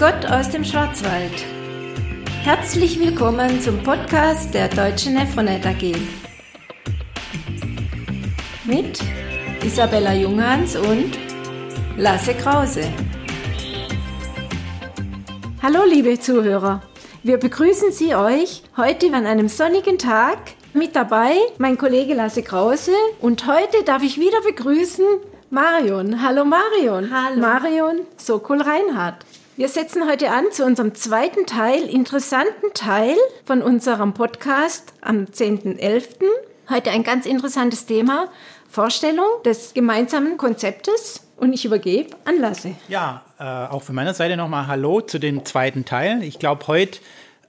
Gott aus dem Schwarzwald. Herzlich willkommen zum Podcast der Deutschen Nefronet AG. Mit Isabella Junghans und Lasse Krause. Hallo liebe Zuhörer, wir begrüßen Sie euch heute an einem sonnigen Tag. Mit dabei mein Kollege Lasse Krause und heute darf ich wieder begrüßen Marion. Hallo Marion. Hallo. Marion Sokol Reinhardt. Wir setzen heute an zu unserem zweiten Teil, interessanten Teil von unserem Podcast am 10.11. Heute ein ganz interessantes Thema, Vorstellung des gemeinsamen Konzeptes. Und ich übergebe an Lasse. Ja, äh, auch von meiner Seite nochmal Hallo zu dem zweiten Teil. Ich glaube, heute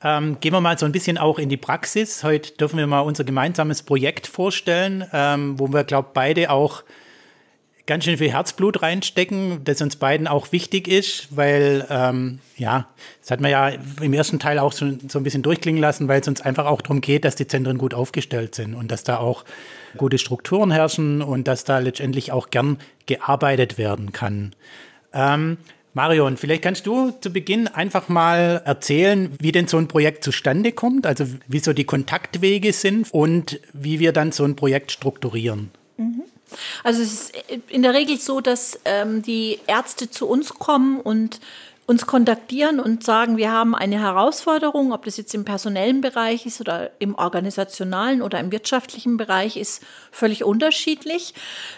ähm, gehen wir mal so ein bisschen auch in die Praxis. Heute dürfen wir mal unser gemeinsames Projekt vorstellen, ähm, wo wir, glaube beide auch ganz schön viel Herzblut reinstecken, das uns beiden auch wichtig ist, weil, ähm, ja, das hat man ja im ersten Teil auch so, so ein bisschen durchklingen lassen, weil es uns einfach auch darum geht, dass die Zentren gut aufgestellt sind und dass da auch gute Strukturen herrschen und dass da letztendlich auch gern gearbeitet werden kann. Ähm, Marion, vielleicht kannst du zu Beginn einfach mal erzählen, wie denn so ein Projekt zustande kommt, also wie so die Kontaktwege sind und wie wir dann so ein Projekt strukturieren. Mhm. Also es ist in der Regel so, dass ähm, die Ärzte zu uns kommen und uns kontaktieren und sagen, wir haben eine Herausforderung, ob das jetzt im personellen Bereich ist oder im organisationalen oder im wirtschaftlichen Bereich ist, völlig unterschiedlich.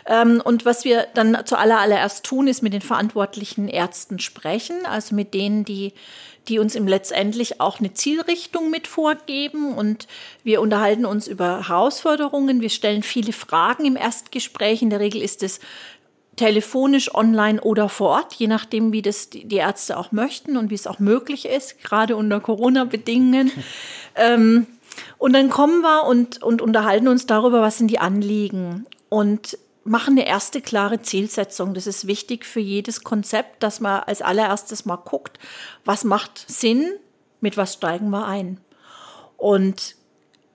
Ähm, und was wir dann zuallererst tun, ist mit den verantwortlichen Ärzten sprechen, also mit denen, die die uns im letztendlich auch eine Zielrichtung mit vorgeben und wir unterhalten uns über Herausforderungen. Wir stellen viele Fragen im Erstgespräch. In der Regel ist es telefonisch, online oder vor Ort, je nachdem, wie das die Ärzte auch möchten und wie es auch möglich ist, gerade unter Corona-Bedingungen. ähm, und dann kommen wir und, und unterhalten uns darüber, was sind die Anliegen. Und machen eine erste klare Zielsetzung. Das ist wichtig für jedes Konzept, dass man als allererstes mal guckt, was macht Sinn, mit was steigen wir ein. Und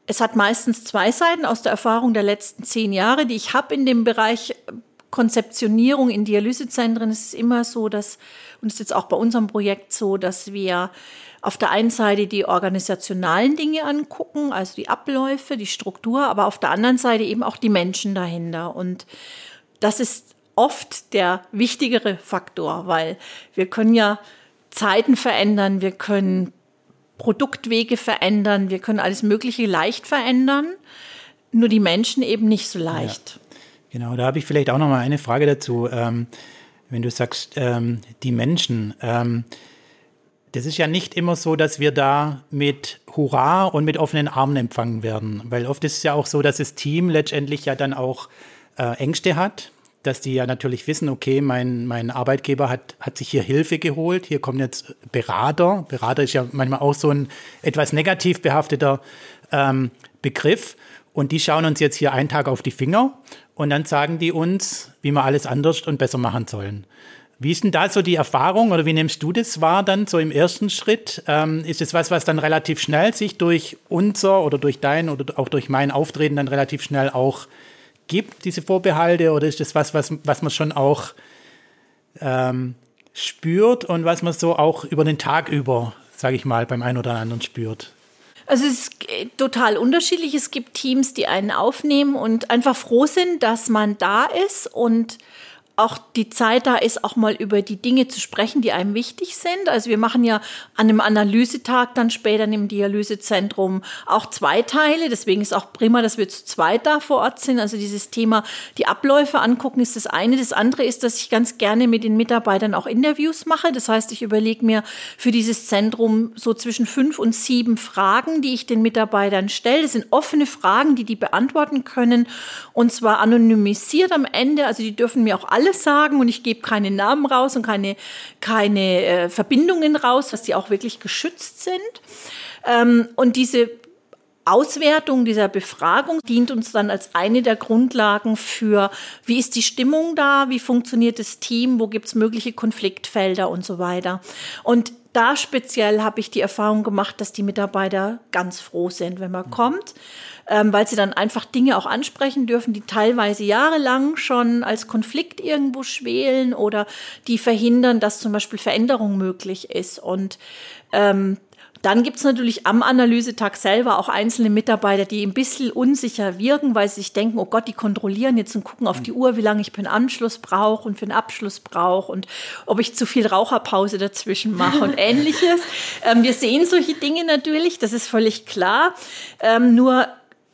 es hat meistens zwei Seiten aus der Erfahrung der letzten zehn Jahre, die ich habe in dem Bereich Konzeptionierung in Dialysezentren. Es ist immer so, dass, und es ist jetzt auch bei unserem Projekt so, dass wir auf der einen Seite die organisationalen Dinge angucken, also die Abläufe, die Struktur, aber auf der anderen Seite eben auch die Menschen dahinter. Und das ist oft der wichtigere Faktor, weil wir können ja Zeiten verändern, wir können Produktwege verändern, wir können alles Mögliche leicht verändern, nur die Menschen eben nicht so leicht. Ja, genau, da habe ich vielleicht auch noch mal eine Frage dazu. Ähm, wenn du sagst, ähm, die Menschen, ähm, das ist ja nicht immer so, dass wir da mit Hurra und mit offenen Armen empfangen werden, weil oft ist es ja auch so, dass das Team letztendlich ja dann auch äh, Ängste hat, dass die ja natürlich wissen, okay, mein, mein Arbeitgeber hat, hat sich hier Hilfe geholt, hier kommen jetzt Berater. Berater ist ja manchmal auch so ein etwas negativ behafteter ähm, Begriff. Und die schauen uns jetzt hier einen Tag auf die Finger und dann sagen die uns, wie wir alles anders und besser machen sollen. Wie ist denn da so die Erfahrung oder wie nimmst du das wahr dann so im ersten Schritt? Ähm, ist es was, was dann relativ schnell sich durch unser oder durch dein oder auch durch mein Auftreten dann relativ schnell auch gibt, diese Vorbehalte? Oder ist das was, was, was man schon auch ähm, spürt und was man so auch über den Tag über, sage ich mal, beim einen oder anderen spürt? Also es ist total unterschiedlich. Es gibt Teams, die einen aufnehmen und einfach froh sind, dass man da ist und auch die Zeit da ist, auch mal über die Dinge zu sprechen, die einem wichtig sind. Also wir machen ja an einem Analysetag dann später im Dialysezentrum auch zwei Teile. Deswegen ist auch prima, dass wir zu zweit da vor Ort sind. Also dieses Thema, die Abläufe angucken, ist das eine. Das andere ist, dass ich ganz gerne mit den Mitarbeitern auch Interviews mache. Das heißt, ich überlege mir für dieses Zentrum so zwischen fünf und sieben Fragen, die ich den Mitarbeitern stelle. Das sind offene Fragen, die die beantworten können. Und zwar anonymisiert am Ende. Also die dürfen mir auch alle alles sagen und ich gebe keine Namen raus und keine, keine äh, Verbindungen raus, dass die auch wirklich geschützt sind. Ähm, und diese Auswertung dieser Befragung dient uns dann als eine der Grundlagen für, wie ist die Stimmung da, wie funktioniert das Team, wo gibt es mögliche Konfliktfelder und so weiter. Und da speziell habe ich die Erfahrung gemacht, dass die Mitarbeiter ganz froh sind, wenn man kommt. ähm, weil sie dann einfach Dinge auch ansprechen dürfen, die teilweise jahrelang schon als Konflikt irgendwo schwelen oder die verhindern, dass zum Beispiel Veränderung möglich ist. Und ähm, dann gibt es natürlich am Analysetag selber auch einzelne Mitarbeiter, die ein bisschen unsicher wirken, weil sie sich denken, oh Gott, die kontrollieren jetzt und gucken auf die Uhr, wie lange ich für einen Anschluss brauche und für einen Abschluss brauche und ob ich zu viel Raucherpause dazwischen mache und ähnliches. Ähm, wir sehen solche Dinge natürlich, das ist völlig klar. Ähm, nur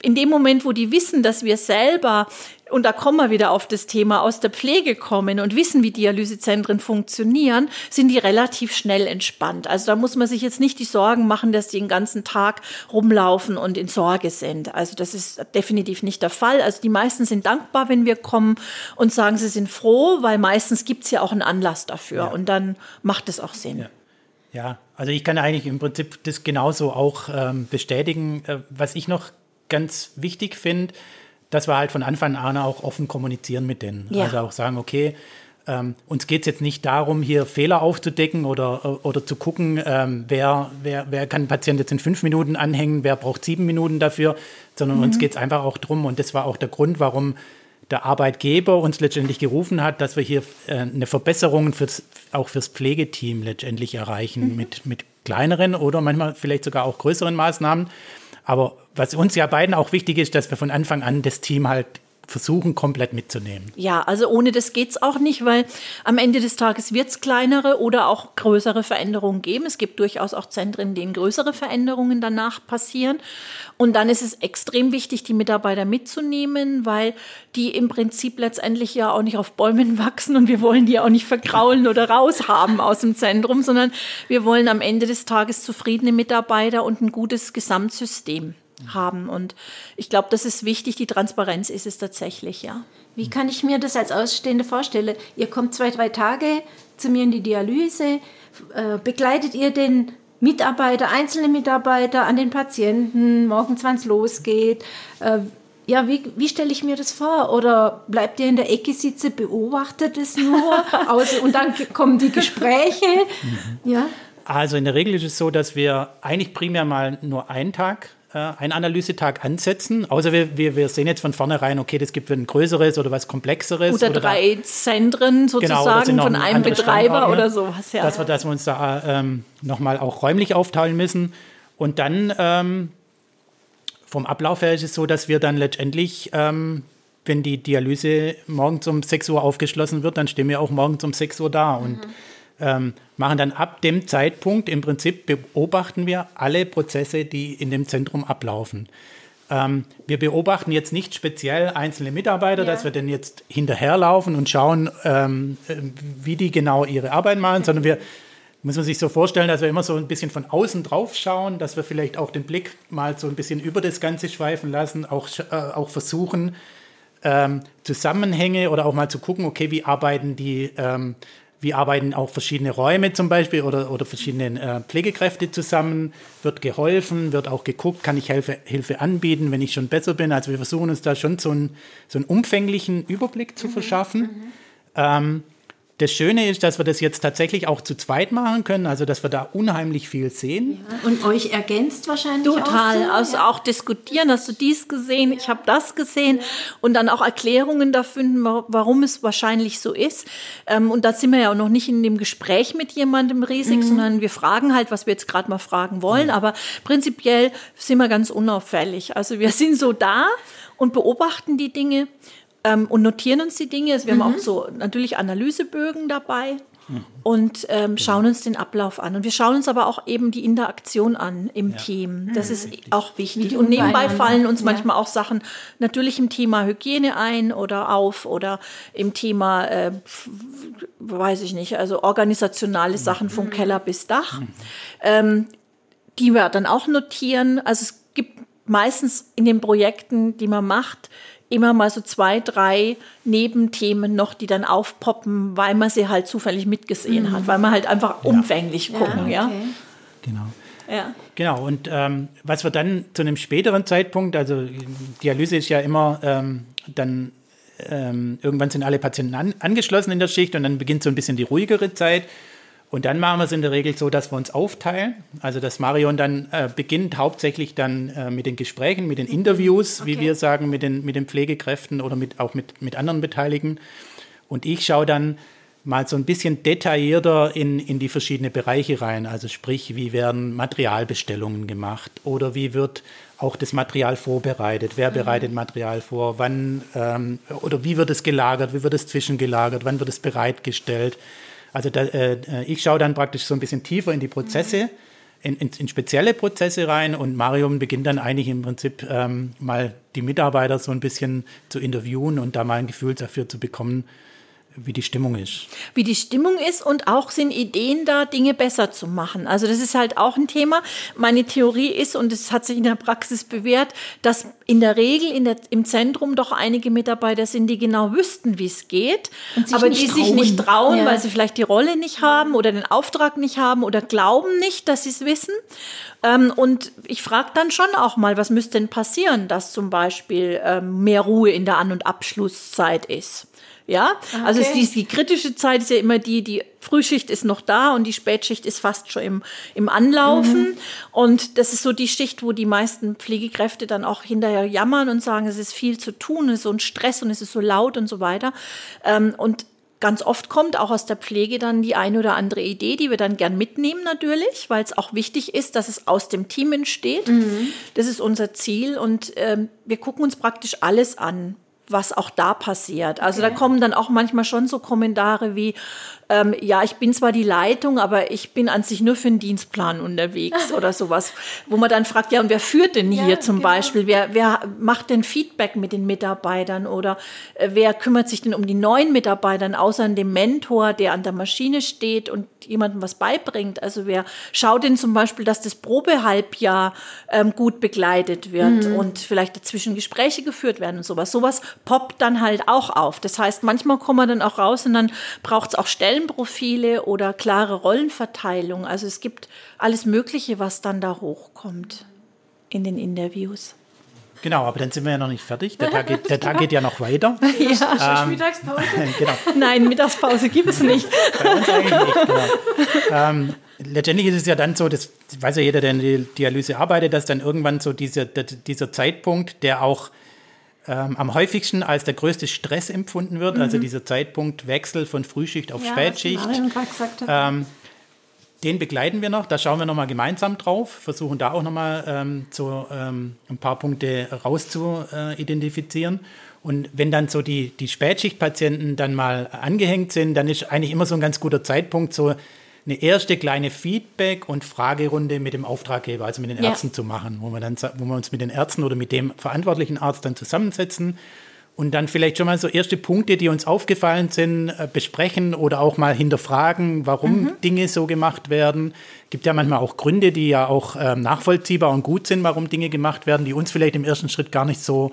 in dem Moment, wo die wissen, dass wir selber und da kommen wir wieder auf das Thema, aus der Pflege kommen und wissen, wie Dialysezentren funktionieren, sind die relativ schnell entspannt. Also da muss man sich jetzt nicht die Sorgen machen, dass die den ganzen Tag rumlaufen und in Sorge sind. Also das ist definitiv nicht der Fall. Also die meisten sind dankbar, wenn wir kommen und sagen, sie sind froh, weil meistens gibt es ja auch einen Anlass dafür ja. und dann macht es auch Sinn. Ja. Ja, also ich kann eigentlich im Prinzip das genauso auch ähm, bestätigen. Äh, was ich noch ganz wichtig finde, dass wir halt von Anfang an auch offen kommunizieren mit denen. Ja. Also auch sagen, okay, ähm, uns geht es jetzt nicht darum, hier Fehler aufzudecken oder, oder zu gucken, ähm, wer, wer, wer kann einen Patient jetzt in fünf Minuten anhängen, wer braucht sieben Minuten dafür, sondern mhm. uns geht es einfach auch darum, und das war auch der Grund, warum der Arbeitgeber uns letztendlich gerufen hat, dass wir hier äh, eine Verbesserung fürs, auch fürs Pflegeteam letztendlich erreichen mhm. mit, mit kleineren oder manchmal vielleicht sogar auch größeren Maßnahmen. Aber was uns ja beiden auch wichtig ist, dass wir von Anfang an das Team halt versuchen, komplett mitzunehmen. Ja, also ohne das geht es auch nicht, weil am Ende des Tages wird es kleinere oder auch größere Veränderungen geben. Es gibt durchaus auch Zentren, in denen größere Veränderungen danach passieren. Und dann ist es extrem wichtig, die Mitarbeiter mitzunehmen, weil die im Prinzip letztendlich ja auch nicht auf Bäumen wachsen und wir wollen die auch nicht verkraulen oder raushaben aus dem Zentrum, sondern wir wollen am Ende des Tages zufriedene Mitarbeiter und ein gutes Gesamtsystem haben. Und ich glaube, das ist wichtig. Die Transparenz ist es tatsächlich, ja. Wie kann ich mir das als Ausstehende vorstellen? Ihr kommt zwei, drei Tage zu mir in die Dialyse. Äh, begleitet ihr den Mitarbeiter, einzelne Mitarbeiter an den Patienten, morgens, wann es losgeht? Äh, ja, wie, wie stelle ich mir das vor? Oder bleibt ihr in der Ecke sitzen, beobachtet es nur aus, und dann kommen die Gespräche? Mhm. Ja. Also in der Regel ist es so, dass wir eigentlich primär mal nur einen Tag äh, einen Analysetag ansetzen. Außer wir, wir, wir sehen jetzt von vornherein, okay, das gibt ein größeres oder was komplexeres. Oder, oder drei da, Zentren sozusagen genau, von einem Betreiber oder sowas. Ja. Dass, wir, dass wir uns da ähm, nochmal auch räumlich aufteilen müssen. Und dann ähm, vom Ablauf her ist es so, dass wir dann letztendlich, ähm, wenn die Dialyse morgens um 6 Uhr aufgeschlossen wird, dann stehen wir auch morgens um 6 Uhr da. Und mhm ähm, machen dann ab dem Zeitpunkt im Prinzip beobachten wir alle Prozesse, die in dem Zentrum ablaufen. Ähm, wir beobachten jetzt nicht speziell einzelne Mitarbeiter, ja. dass wir denn jetzt hinterherlaufen und schauen, ähm, wie die genau ihre Arbeit machen, sondern wir muss man sich so vorstellen, dass wir immer so ein bisschen von außen drauf schauen, dass wir vielleicht auch den Blick mal so ein bisschen über das Ganze schweifen lassen, auch, äh, auch versuchen, ähm, Zusammenhänge oder auch mal zu gucken, okay, wie arbeiten die ähm, wie arbeiten auch verschiedene Räume zum Beispiel oder, oder verschiedene äh, Pflegekräfte zusammen? Wird geholfen? Wird auch geguckt, kann ich Hilfe, Hilfe anbieten, wenn ich schon besser bin? Also wir versuchen uns da schon so einen, so einen umfänglichen Überblick zu mhm. verschaffen. Mhm. Ähm, das Schöne ist, dass wir das jetzt tatsächlich auch zu zweit machen können, also dass wir da unheimlich viel sehen. Ja. Und euch ergänzt wahrscheinlich Total, auch so, also ja. auch diskutieren, hast du dies gesehen, ich habe das gesehen und dann auch Erklärungen dafür, warum es wahrscheinlich so ist. Ähm, und da sind wir ja auch noch nicht in dem Gespräch mit jemandem riesig, mhm. sondern wir fragen halt, was wir jetzt gerade mal fragen wollen. Ja. Aber prinzipiell sind wir ganz unauffällig. Also wir sind so da und beobachten die Dinge ähm, und notieren uns die Dinge. Also wir mhm. haben auch so natürlich Analysebögen dabei mhm. und ähm, schauen uns den Ablauf an. Und wir schauen uns aber auch eben die Interaktion an im ja. Team. Das mhm. ist Richtig. auch wichtig. Und nebenbei fallen uns ja. manchmal auch Sachen natürlich im Thema Hygiene ein oder auf oder im Thema, äh, weiß ich nicht, also organisationale Sachen vom mhm. Keller bis Dach, mhm. ähm, die wir dann auch notieren. Also es gibt meistens in den Projekten, die man macht, immer mal so zwei, drei Nebenthemen noch, die dann aufpoppen, weil man sie halt zufällig mitgesehen mhm. hat, weil man halt einfach umfänglich ja. gucken, ja. Okay. Genau. Ja. Genau, und ähm, was wir dann zu einem späteren Zeitpunkt, also Dialyse ist ja immer ähm, dann ähm, irgendwann sind alle Patienten an, angeschlossen in der Schicht und dann beginnt so ein bisschen die ruhigere Zeit. Und dann machen wir es in der Regel so, dass wir uns aufteilen. Also dass Marion dann äh, beginnt hauptsächlich dann äh, mit den Gesprächen, mit den Interviews, okay. wie wir sagen, mit den, mit den Pflegekräften oder mit, auch mit, mit anderen Beteiligten. Und ich schaue dann mal so ein bisschen detaillierter in, in die verschiedenen Bereiche rein. Also sprich, wie werden Materialbestellungen gemacht oder wie wird auch das Material vorbereitet? Wer mhm. bereitet Material vor? Wann ähm, oder wie wird es gelagert? Wie wird es zwischengelagert? Wann wird es bereitgestellt? Also da, äh, ich schaue dann praktisch so ein bisschen tiefer in die Prozesse, in, in, in spezielle Prozesse rein und Marium beginnt dann eigentlich im Prinzip ähm, mal die Mitarbeiter so ein bisschen zu interviewen und da mal ein Gefühl dafür zu bekommen, wie die Stimmung ist. Wie die Stimmung ist und auch sind Ideen da, Dinge besser zu machen. Also das ist halt auch ein Thema. Meine Theorie ist, und es hat sich in der Praxis bewährt, dass in der Regel in der, im Zentrum doch einige Mitarbeiter sind, die genau wüssten, wie es geht, aber die trauen. sich nicht trauen, ja. weil sie vielleicht die Rolle nicht haben oder den Auftrag nicht haben oder glauben nicht, dass sie es wissen. Ähm, und ich frage dann schon auch mal, was müsste denn passieren, dass zum Beispiel ähm, mehr Ruhe in der An- und Abschlusszeit ist. Ja, okay. also die, die kritische Zeit ist ja immer die, die Frühschicht ist noch da und die Spätschicht ist fast schon im, im Anlaufen. Mhm. Und das ist so die Schicht, wo die meisten Pflegekräfte dann auch hinterher jammern und sagen, es ist viel zu tun, es ist so ein Stress und es ist so laut und so weiter. Ähm, und ganz oft kommt auch aus der Pflege dann die eine oder andere Idee, die wir dann gern mitnehmen natürlich, weil es auch wichtig ist, dass es aus dem Team entsteht. Mhm. Das ist unser Ziel und ähm, wir gucken uns praktisch alles an was auch da passiert. Also okay. da kommen dann auch manchmal schon so Kommentare wie, ähm, ja, ich bin zwar die Leitung, aber ich bin an sich nur für den Dienstplan unterwegs oder sowas, wo man dann fragt, ja, und wer führt denn hier ja, zum genau. Beispiel? Wer, wer macht denn Feedback mit den Mitarbeitern oder äh, wer kümmert sich denn um die neuen Mitarbeiter, außer dem Mentor, der an der Maschine steht und jemandem was beibringt? Also wer schaut denn zum Beispiel, dass das Probehalbjahr ähm, gut begleitet wird mhm. und vielleicht dazwischen Gespräche geführt werden und sowas. Sowas poppt dann halt auch auf. Das heißt, manchmal kommen wir dann auch raus und dann braucht es auch Stellen, Stellenprofile oder klare Rollenverteilung. Also es gibt alles Mögliche, was dann da hochkommt in den Interviews. Genau, aber dann sind wir ja noch nicht fertig. Der Tag geht, der Tag geht ja noch weiter. Ja, ähm, Mittagspause? genau. Nein, Mittagspause gibt es nicht. Bei uns eigentlich nicht, genau. ähm, letztendlich ist es ja dann so, das weiß ja jeder, der in der Dialyse arbeitet, dass dann irgendwann so dieser, dieser Zeitpunkt, der auch ähm, am häufigsten als der größte Stress empfunden wird, also mhm. also dieser Zeitpunkt Wechsel von Frühschicht auf ja, Spätschicht. Ähm, den begleiten wir noch, da schauen wir nochmal gemeinsam drauf, versuchen da auch nochmal ähm, so ähm, ein paar Punkte rauszuidentifizieren. Und wenn dann so die, die Spätschichtpatienten dann mal angehängt sind, dann ist eigentlich immer so ein ganz guter Zeitpunkt, so eine erste kleine Feedback- und Fragerunde mit dem Auftraggeber, also mit den ja. Ärzten zu machen, wo wir, dann, wo wir uns mit den Ärzten oder mit dem verantwortlichen Arzt dann zusammensetzen und dann vielleicht schon mal so erste Punkte, die uns aufgefallen sind, äh, besprechen oder auch mal hinterfragen, warum mhm. Dinge so gemacht werden. Gibt ja manchmal auch Gründe, die ja auch äh, nachvollziehbar und gut sind, warum Dinge gemacht werden, die uns vielleicht im ersten Schritt gar nicht so,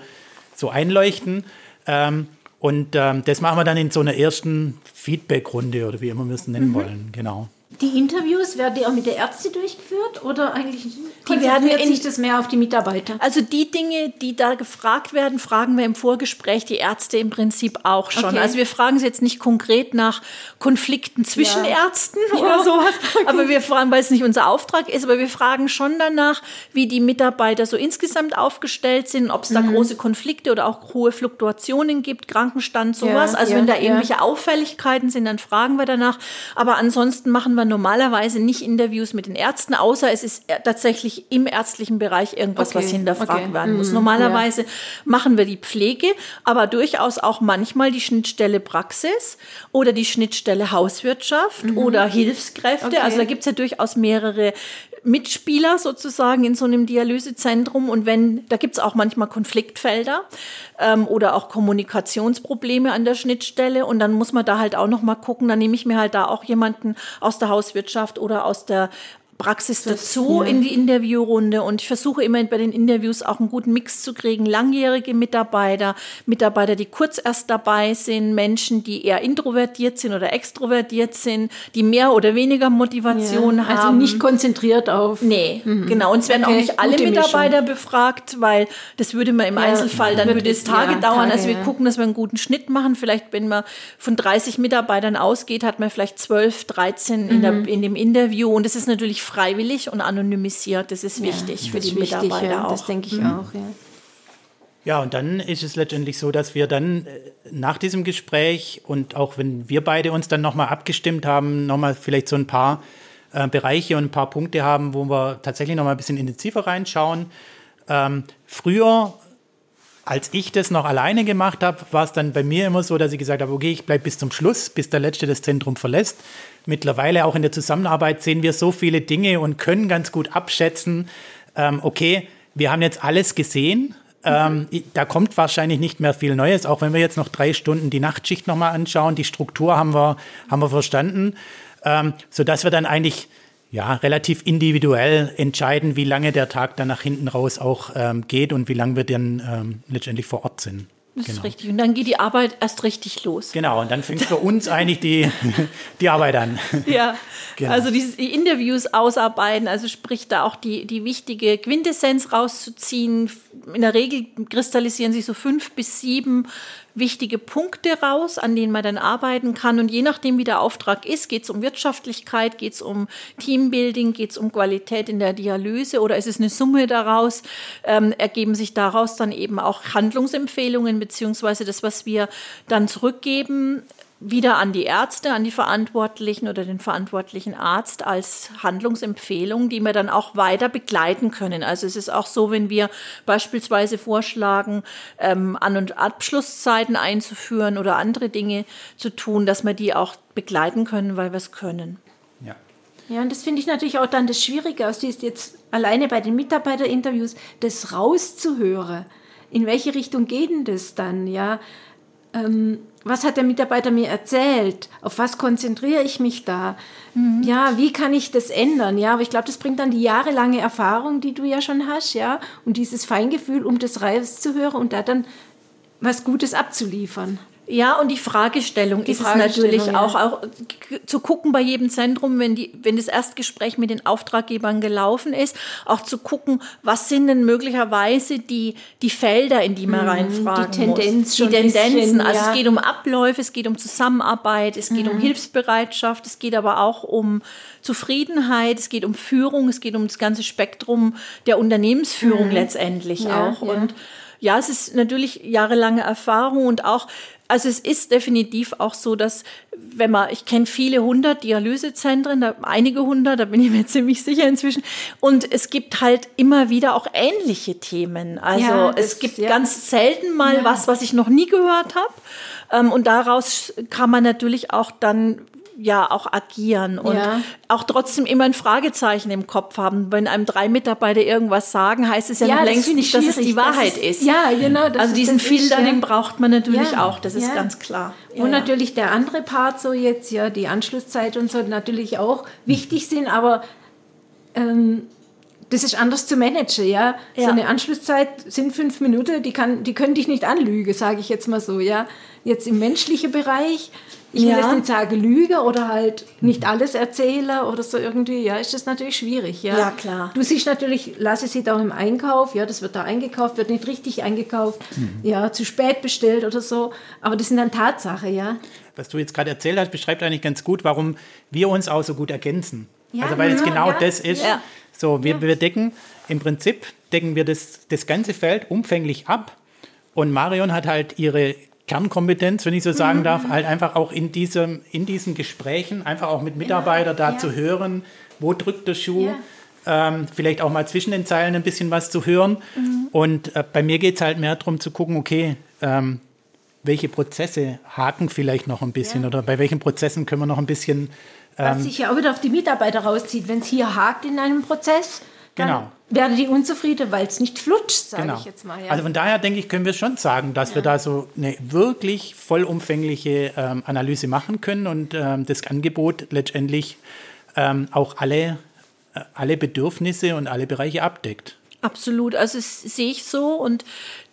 so einleuchten. Ähm, und ähm, das machen wir dann in so einer ersten Feedback-Runde oder wie immer wir es nennen mhm. wollen. Genau. Die Interviews werden die auch mit der Ärzte durchgeführt oder eigentlich die werden sich das mehr auf die Mitarbeiter? Also die Dinge, die da gefragt werden, fragen wir im Vorgespräch die Ärzte im Prinzip auch schon. Okay. Also wir fragen sie jetzt nicht konkret nach Konflikten zwischen ja. Ärzten oder ja. sowas, aber wir fragen, weil es nicht unser Auftrag ist, aber wir fragen schon danach, wie die Mitarbeiter so insgesamt aufgestellt sind, ob es da mhm. große Konflikte oder auch hohe Fluktuationen gibt, Krankenstand, sowas. Ja, also wenn da irgendwelche Auffälligkeiten sind, dann fragen wir danach. Aber ansonsten machen wir normalerweise nicht Interviews mit den Ärzten, außer es ist tatsächlich im ärztlichen Bereich irgendwas, okay. was hinterfragt okay. werden muss. Mhm. Normalerweise machen wir die Pflege, aber durchaus auch manchmal die Schnittstelle Praxis oder die Schnittstelle Hauswirtschaft mhm. oder Hilfskräfte. Okay. Also da gibt es ja durchaus mehrere Mitspieler sozusagen in so einem Dialysezentrum. Und wenn, da gibt es auch manchmal Konfliktfelder ähm, oder auch Kommunikationsprobleme an der Schnittstelle. Und dann muss man da halt auch noch mal gucken. Dann nehme ich mir halt da auch jemanden aus der Hauswirtschaft oder aus der Praxis dazu in die Interviewrunde und ich versuche immer bei den Interviews auch einen guten Mix zu kriegen. Langjährige Mitarbeiter, Mitarbeiter, die kurz erst dabei sind, Menschen, die eher introvertiert sind oder extrovertiert sind, die mehr oder weniger Motivation ja, also haben. Also nicht konzentriert auf. Nee, mhm. genau. Und es werden okay, auch nicht alle Mitarbeiter Mischung. befragt, weil das würde man im ja, Einzelfall, dann würde es Tage ja, dauern. Tage, also wir gucken, dass wir einen guten Schnitt machen. Vielleicht, wenn man von 30 Mitarbeitern ausgeht, hat man vielleicht 12, 13 mhm. in, der, in dem Interview. Und das ist natürlich freiwillig und anonymisiert. Das ist wichtig für die wichtig, Mitarbeiter auch. Das denke ich mhm. auch, ja. Ja, und dann ist es letztendlich so, dass wir dann äh, nach diesem Gespräch und auch wenn wir beide uns dann nochmal abgestimmt haben, nochmal vielleicht so ein paar äh, Bereiche und ein paar Punkte haben, wo wir tatsächlich nochmal ein bisschen intensiver reinschauen. Ähm, früher, als ich das noch alleine gemacht habe, war es dann bei mir immer so, dass ich gesagt habe, okay, ich bleibe bis zum Schluss, bis der Letzte das Zentrum verlässt. Mittlerweile auch in der Zusammenarbeit sehen wir so viele Dinge und können ganz gut abschätzen, ähm, okay, wir haben jetzt alles gesehen, ähm, da kommt wahrscheinlich nicht mehr viel Neues, auch wenn wir jetzt noch drei Stunden die Nachtschicht nochmal anschauen. Die Struktur haben wir, haben wir verstanden, ähm, sodass wir dann eigentlich ja, relativ individuell entscheiden, wie lange der Tag dann nach hinten raus auch ähm, geht und wie lange wir dann ähm, letztendlich vor Ort sind. Das genau. ist richtig. Und dann geht die Arbeit erst richtig los. Genau, und dann fängt für uns eigentlich die, die Arbeit an. Ja, genau. also die Interviews ausarbeiten, also sprich da auch die, die wichtige Quintessenz rauszuziehen. In der Regel kristallisieren sich so fünf bis sieben wichtige Punkte raus, an denen man dann arbeiten kann. Und je nachdem, wie der Auftrag ist, geht es um Wirtschaftlichkeit, geht es um Teambuilding, geht es um Qualität in der Dialyse oder ist es eine Summe daraus, ähm, ergeben sich daraus dann eben auch Handlungsempfehlungen beziehungsweise das, was wir dann zurückgeben, wieder an die Ärzte, an die Verantwortlichen oder den verantwortlichen Arzt als Handlungsempfehlung, die wir dann auch weiter begleiten können. Also es ist auch so, wenn wir beispielsweise vorschlagen, ähm, An- und Abschlusszeiten einzuführen oder andere Dinge zu tun, dass wir die auch begleiten können, weil wir es können. Ja. Ja, und das finde ich natürlich auch dann das Schwierige, aus ist jetzt alleine bei den Mitarbeiterinterviews, das rauszuhören. In welche Richtung geht denn das dann? Ja, ähm, was hat der Mitarbeiter mir erzählt? Auf was konzentriere ich mich da? Mhm. Ja, wie kann ich das ändern? Ja, aber ich glaube, das bringt dann die jahrelange Erfahrung, die du ja schon hast, ja, und dieses Feingefühl, um das rauszuhören und da dann was Gutes abzuliefern. Ja, und die Fragestellung die ist Fragestellung, natürlich ja. auch, auch zu gucken bei jedem Zentrum, wenn, die, wenn das Erstgespräch mit den Auftraggebern gelaufen ist, auch zu gucken, was sind denn möglicherweise die, die Felder, in die man mhm, reinfragen die Tendenz muss. Die Tendenzen. Bisschen, also ja. es geht um Abläufe, es geht um Zusammenarbeit, es geht mhm. um Hilfsbereitschaft, es geht aber auch um Zufriedenheit, es geht um Führung, es geht um das ganze Spektrum der Unternehmensführung mhm. letztendlich ja, auch. Und ja, es ist natürlich jahrelange Erfahrung und auch also es ist definitiv auch so, dass wenn man, ich kenne viele hundert Dialysezentren, da, einige hundert, da bin ich mir ziemlich sicher inzwischen. Und es gibt halt immer wieder auch ähnliche Themen. Also ja, das, es gibt ja. ganz selten mal ja. was, was ich noch nie gehört habe. Ähm, und daraus kann man natürlich auch dann ja auch agieren und ja. auch trotzdem immer ein Fragezeichen im Kopf haben. Wenn einem drei Mitarbeiter irgendwas sagen, heißt es ja, ja noch längst nicht, dass es die Wahrheit ist. ist. Ja, genau. also diesen Filter, ja. den braucht man natürlich auch, das ist ganz klar. und natürlich der andere Part, so jetzt ja die Anschlusszeit und so, natürlich auch wichtig sind, aber ähm, das ist anders zu managen, ja. ja. So eine Anschlusszeit sind fünf Minuten, die, kann, die können dich nicht anlügen, sage ich jetzt mal so, ja. Jetzt im menschlichen Bereich ich will ja. jetzt nicht sagen Lüge oder halt nicht alles erzähle oder so irgendwie, ja, ist das natürlich schwierig, ja. Ja, klar. Du siehst natürlich, lasse sie da im Einkauf, ja, das wird da eingekauft, wird nicht richtig eingekauft, mhm. ja, zu spät bestellt oder so, aber das sind dann Tatsache, ja. Was du jetzt gerade erzählt hast, beschreibt eigentlich ganz gut, warum wir uns auch so gut ergänzen. Ja, also weil es genau ja, das ist. Ja. So, wir, wir decken im Prinzip decken wir das, das ganze Feld umfänglich ab. Und Marion hat halt ihre Kernkompetenz, wenn ich so sagen mhm. darf, halt einfach auch in, diesem, in diesen Gesprächen, einfach auch mit Mitarbeitern da ja. zu hören, wo drückt der Schuh, ja. ähm, vielleicht auch mal zwischen den Zeilen ein bisschen was zu hören. Mhm. Und äh, bei mir geht es halt mehr darum zu gucken, okay, ähm, welche Prozesse haken vielleicht noch ein bisschen oder bei welchen Prozessen können wir noch ein bisschen. Ähm, was sich ja auch wieder auf die Mitarbeiter rauszieht, wenn es hier hakt in einem Prozess, Genau. Werden die unzufrieden, weil es nicht flutscht, sage genau. ich jetzt mal. Ja. Also von daher denke ich, können wir schon sagen, dass ja. wir da so eine wirklich vollumfängliche ähm, Analyse machen können und ähm, das Angebot letztendlich ähm, auch alle äh, alle Bedürfnisse und alle Bereiche abdeckt. Absolut, also das sehe ich so und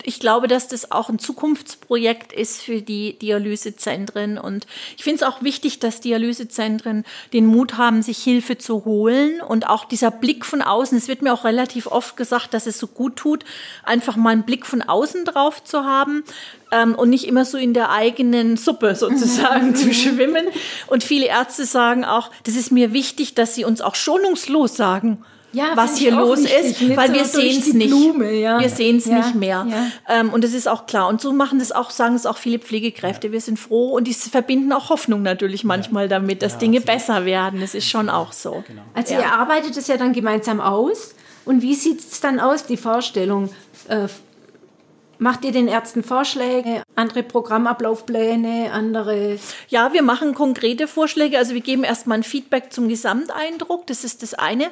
ich glaube, dass das auch ein Zukunftsprojekt ist für die Dialysezentren und ich finde es auch wichtig, dass Dialysezentren den Mut haben, sich Hilfe zu holen und auch dieser Blick von außen, es wird mir auch relativ oft gesagt, dass es so gut tut, einfach mal einen Blick von außen drauf zu haben ähm, und nicht immer so in der eigenen Suppe sozusagen zu schwimmen. Und viele Ärzte sagen auch, das ist mir wichtig, dass sie uns auch schonungslos sagen, ja, was hier los ist, nicht weil wir sehen es nicht. Blume, ja. Wir sehen es ja, nicht mehr. Ja. Ähm, und das ist auch klar. Und so machen das auch, sagen es auch viele Pflegekräfte. Wir sind froh und die verbinden auch Hoffnung natürlich manchmal damit, dass Dinge besser werden. Das ist schon auch so. Genau. Also ihr arbeitet es ja dann gemeinsam aus. Und wie sieht es dann aus, die Vorstellung? Äh, Macht ihr den Ärzten Vorschläge, andere Programmablaufpläne, andere? Ja, wir machen konkrete Vorschläge. Also wir geben erstmal ein Feedback zum Gesamteindruck. Das ist das eine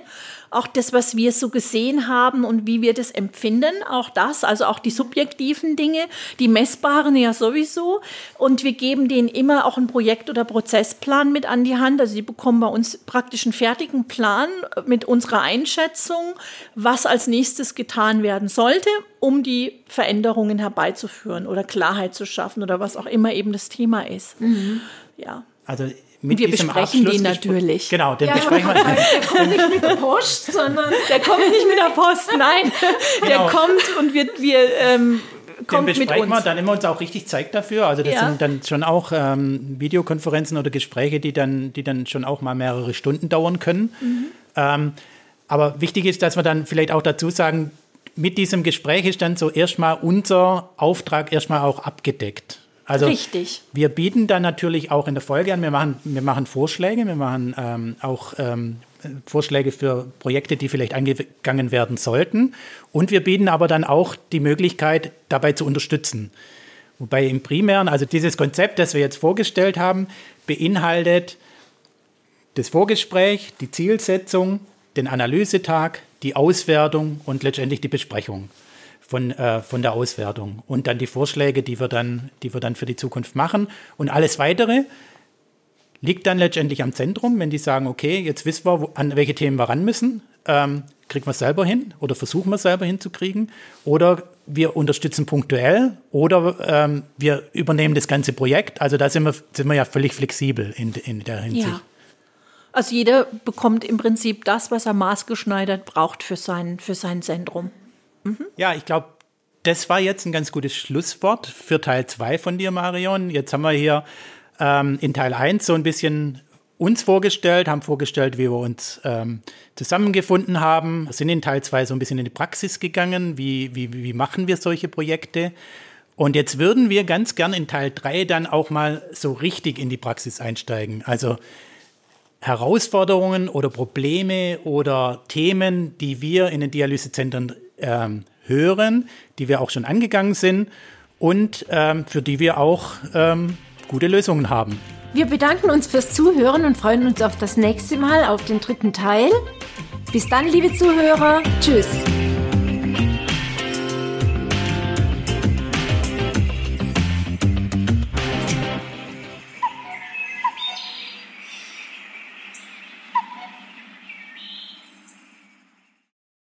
auch das, was wir so gesehen haben und wie wir das empfinden, auch das, also auch die subjektiven Dinge, die messbaren ja sowieso. Und wir geben denen immer auch einen Projekt- oder Prozessplan mit an die Hand. Also die bekommen bei uns praktisch einen fertigen Plan mit unserer Einschätzung, was als nächstes getan werden sollte, um die Veränderungen herbeizuführen oder Klarheit zu schaffen oder was auch immer eben das Thema ist. Mhm. Ja. Also mit wir besprechen die natürlich. Genau, den ja, besprechen wir. Der kommt nicht mit der Post, sondern. Der kommt nicht mit der Post, nein. Genau. Der kommt und wir, wir ähm, kommt den besprechen wir, dann wir uns auch richtig Zeit dafür. Also das ja. sind dann schon auch ähm, Videokonferenzen oder Gespräche, die dann, die dann schon auch mal mehrere Stunden dauern können. Mhm. Ähm, aber wichtig ist, dass wir dann vielleicht auch dazu sagen, mit diesem Gespräch ist dann so erstmal unser Auftrag erstmal auch abgedeckt. Also Richtig. wir bieten dann natürlich auch in der Folge an, wir machen, wir machen Vorschläge, wir machen ähm, auch ähm, Vorschläge für Projekte, die vielleicht angegangen werden sollten. Und wir bieten aber dann auch die Möglichkeit, dabei zu unterstützen. Wobei im Primären, also dieses Konzept, das wir jetzt vorgestellt haben, beinhaltet das Vorgespräch, die Zielsetzung, den Analysetag, die Auswertung und letztendlich die Besprechung von, äh, von der Auswertung und dann die Vorschläge, die wir dann, die wir dann für die Zukunft machen. Und alles weitere liegt dann letztendlich am Zentrum, wenn die sagen, okay, jetzt wissen wir, wo, an welche Themen wir ran müssen, ähm, kriegen wir es selber hin oder versuchen wir es selber hinzukriegen oder wir unterstützen punktuell oder ähm, wir übernehmen das ganze Projekt. Also da sind wir, sind wir ja völlig flexibel in, in der Hinsicht. Ja. Also jeder bekommt im Prinzip das, was er maßgeschneidert braucht für sein, für sein Zentrum. Mhm. Ja, ich glaube, das war jetzt ein ganz gutes Schlusswort für Teil 2 von dir, Marion. Jetzt haben wir hier ähm, in Teil 1 so ein bisschen uns vorgestellt, haben vorgestellt, wie wir uns ähm, zusammengefunden haben, sind in Teil 2 so ein bisschen in die Praxis gegangen, wie, wie, wie machen wir solche Projekte. Und jetzt würden wir ganz gern in Teil 3 dann auch mal so richtig in die Praxis einsteigen. Also Herausforderungen oder Probleme oder Themen, die wir in den Dialysezentren ähm, hören, die wir auch schon angegangen sind und ähm, für die wir auch ähm, gute Lösungen haben. Wir bedanken uns fürs Zuhören und freuen uns auf das nächste Mal, auf den dritten Teil. Bis dann, liebe Zuhörer. Tschüss.